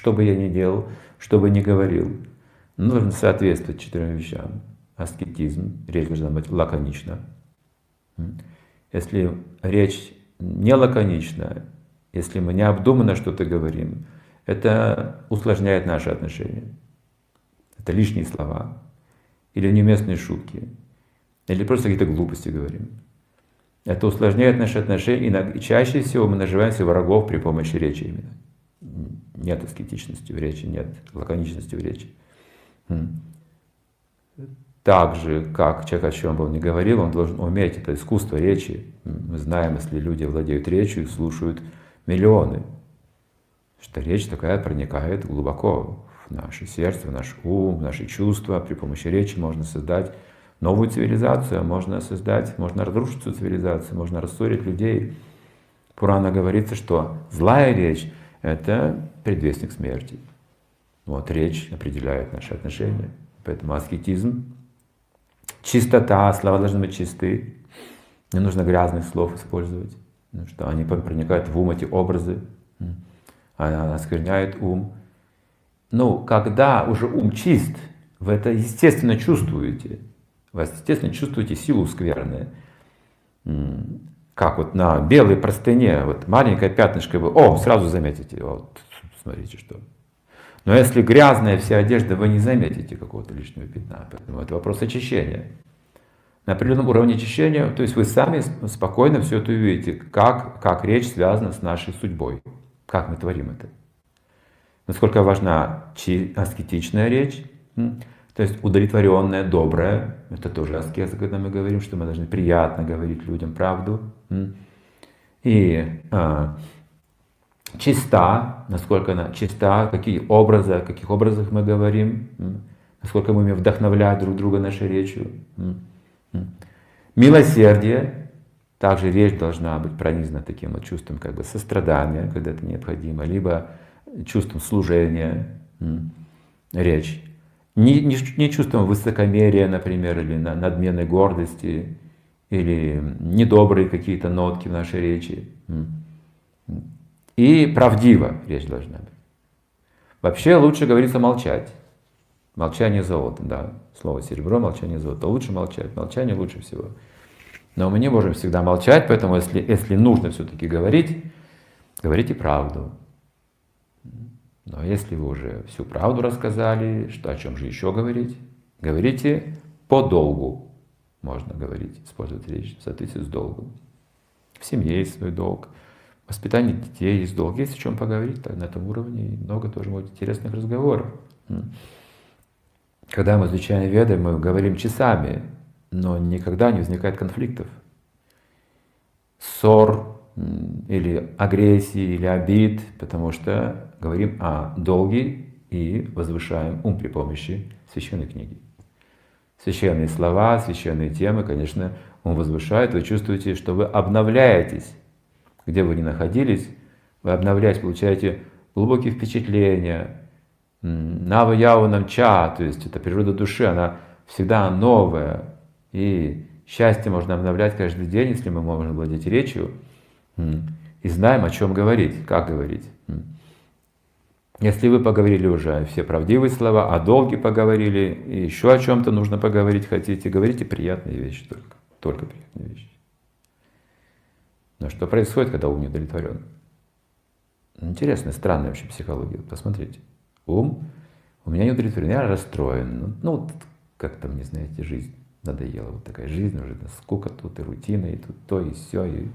Что бы я ни делал, что бы ни говорил, нужно соответствовать четырем вещам. Аскетизм, речь должна быть лаконична. Если речь не лаконична, если мы необдуманно что-то говорим, это усложняет наши отношения. Это лишние слова, или неуместные шутки, или просто какие-то глупости говорим. Это усложняет наши отношения, и чаще всего мы наживаем себе врагов при помощи речи именно. Нет аскетичности в речи, нет лаконичности в речи. Так же, как человек, о чем бы он ни говорил, он должен уметь это искусство речи. Мы знаем, если люди владеют речью, их слушают миллионы. Что речь такая проникает глубоко в наше сердце, в наш ум, в наши чувства. При помощи речи можно создать новую цивилизацию, можно создать, можно разрушить цивилизацию, можно рассорить людей. Пурана говорится, что злая речь — это предвестник смерти. Вот речь определяет наши отношения. Поэтому аскетизм, чистота, слова должны быть чисты. Не нужно грязных слов использовать, потому что они проникают в ум, эти образы, она оскверняет ум. Ну, когда уже ум чист, вы это естественно чувствуете. Вы, естественно, чувствуете силу скверны. Как вот на белой простыне, вот маленькое пятнышко, вы, о, сразу заметите, вот, смотрите, что. Но если грязная вся одежда, вы не заметите какого-то лишнего пятна. Поэтому это вопрос очищения. На определенном уровне очищения, то есть вы сами спокойно все это увидите, как, как речь связана с нашей судьбой, как мы творим это. Насколько важна аскетичная речь, то есть удовлетворенная, добрая, это тоже аскеза, когда мы говорим, что мы должны приятно говорить людям правду. И а, чиста, насколько она чиста, какие образы, о каких образах мы говорим, насколько мы умеем вдохновлять друг друга нашей речью. Милосердие, также речь должна быть пронизана таким вот чувством как бы сострадания, когда это необходимо, либо чувством служения, речь не, не, не чувством высокомерия, например, или надменной гордости, или недобрые какие-то нотки в нашей речи. И правдиво речь должна быть. Вообще лучше говорится молчать. Молчание золото, да. Слово серебро, молчание золото. Лучше молчать. Молчание лучше всего. Но мы не можем всегда молчать, поэтому если, если нужно все-таки говорить, говорите правду. Но если вы уже всю правду рассказали, что о чем же еще говорить? Говорите по долгу. Можно говорить, использовать речь в соответствии с долгом. В семье есть свой долг, в воспитании детей есть долг. Есть о чем поговорить на этом уровне, и много тоже будет интересных разговоров. Когда мы изучаем веды, мы говорим часами, но никогда не возникает конфликтов. Ссор, или агрессии, или обид, потому что говорим о долге и возвышаем ум при помощи священной книги. Священные слова, священные темы, конечно, ум возвышает, вы чувствуете, что вы обновляетесь. Где вы ни находились, вы обновляетесь, получаете глубокие впечатления. Нава Яунам Ча, то есть это природа души, она всегда новая. И счастье можно обновлять каждый день, если мы можем владеть речью и знаем, о чем говорить, как говорить. Если вы поговорили уже все правдивые слова, о долге поговорили, и еще о чем-то нужно поговорить хотите, говорите приятные вещи только. Только приятные вещи. Но что происходит, когда ум не удовлетворен? Интересная, странная вообще психология. Посмотрите. Ум у меня не удовлетворен, я расстроен. Ну, ну как-то мне, знаете, жизнь надоела. Вот такая жизнь уже, скука тут и рутина, и тут то, и все. И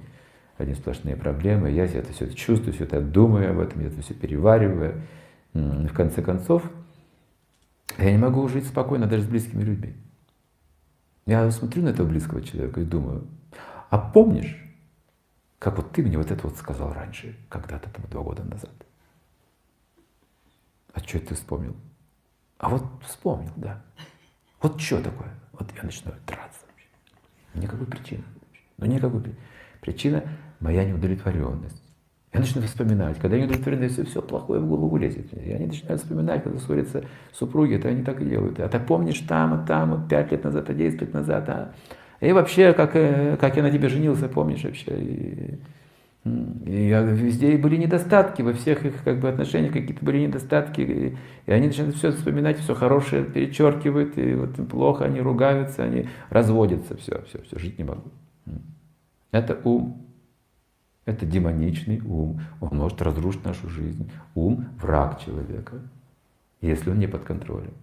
одни сплошные проблемы, я это все чувствую, все это думаю об этом, я это все перевариваю. В конце концов, я не могу жить спокойно даже с близкими людьми. Я смотрю на этого близкого человека и думаю, а помнишь, как вот ты мне вот это вот сказал раньше, когда-то там два года назад? А что ты вспомнил? А вот вспомнил, да. Вот что такое? Вот я начинаю драться вообще. Никакой причины. Ну никакой причины. Причина – моя неудовлетворенность. Я начинаю вспоминать, когда я неудовлетворенность, все, все плохое в голову лезет. Я не начинаю вспоминать, когда ссорятся супруги, это они так и делают. А ты помнишь там, а там, а пять лет назад, а десять лет назад, а... И вообще, как, э, как я на тебе женился, помнишь вообще? И, И везде были недостатки, во всех их как бы, отношениях какие-то были недостатки. И они начинают все вспоминать, все хорошее перечеркивают, и вот плохо, они ругаются, они разводятся, все, все, все, жить не могу. Это ум. Это демоничный ум. Он может разрушить нашу жизнь. Ум – враг человека, если он не под контролем.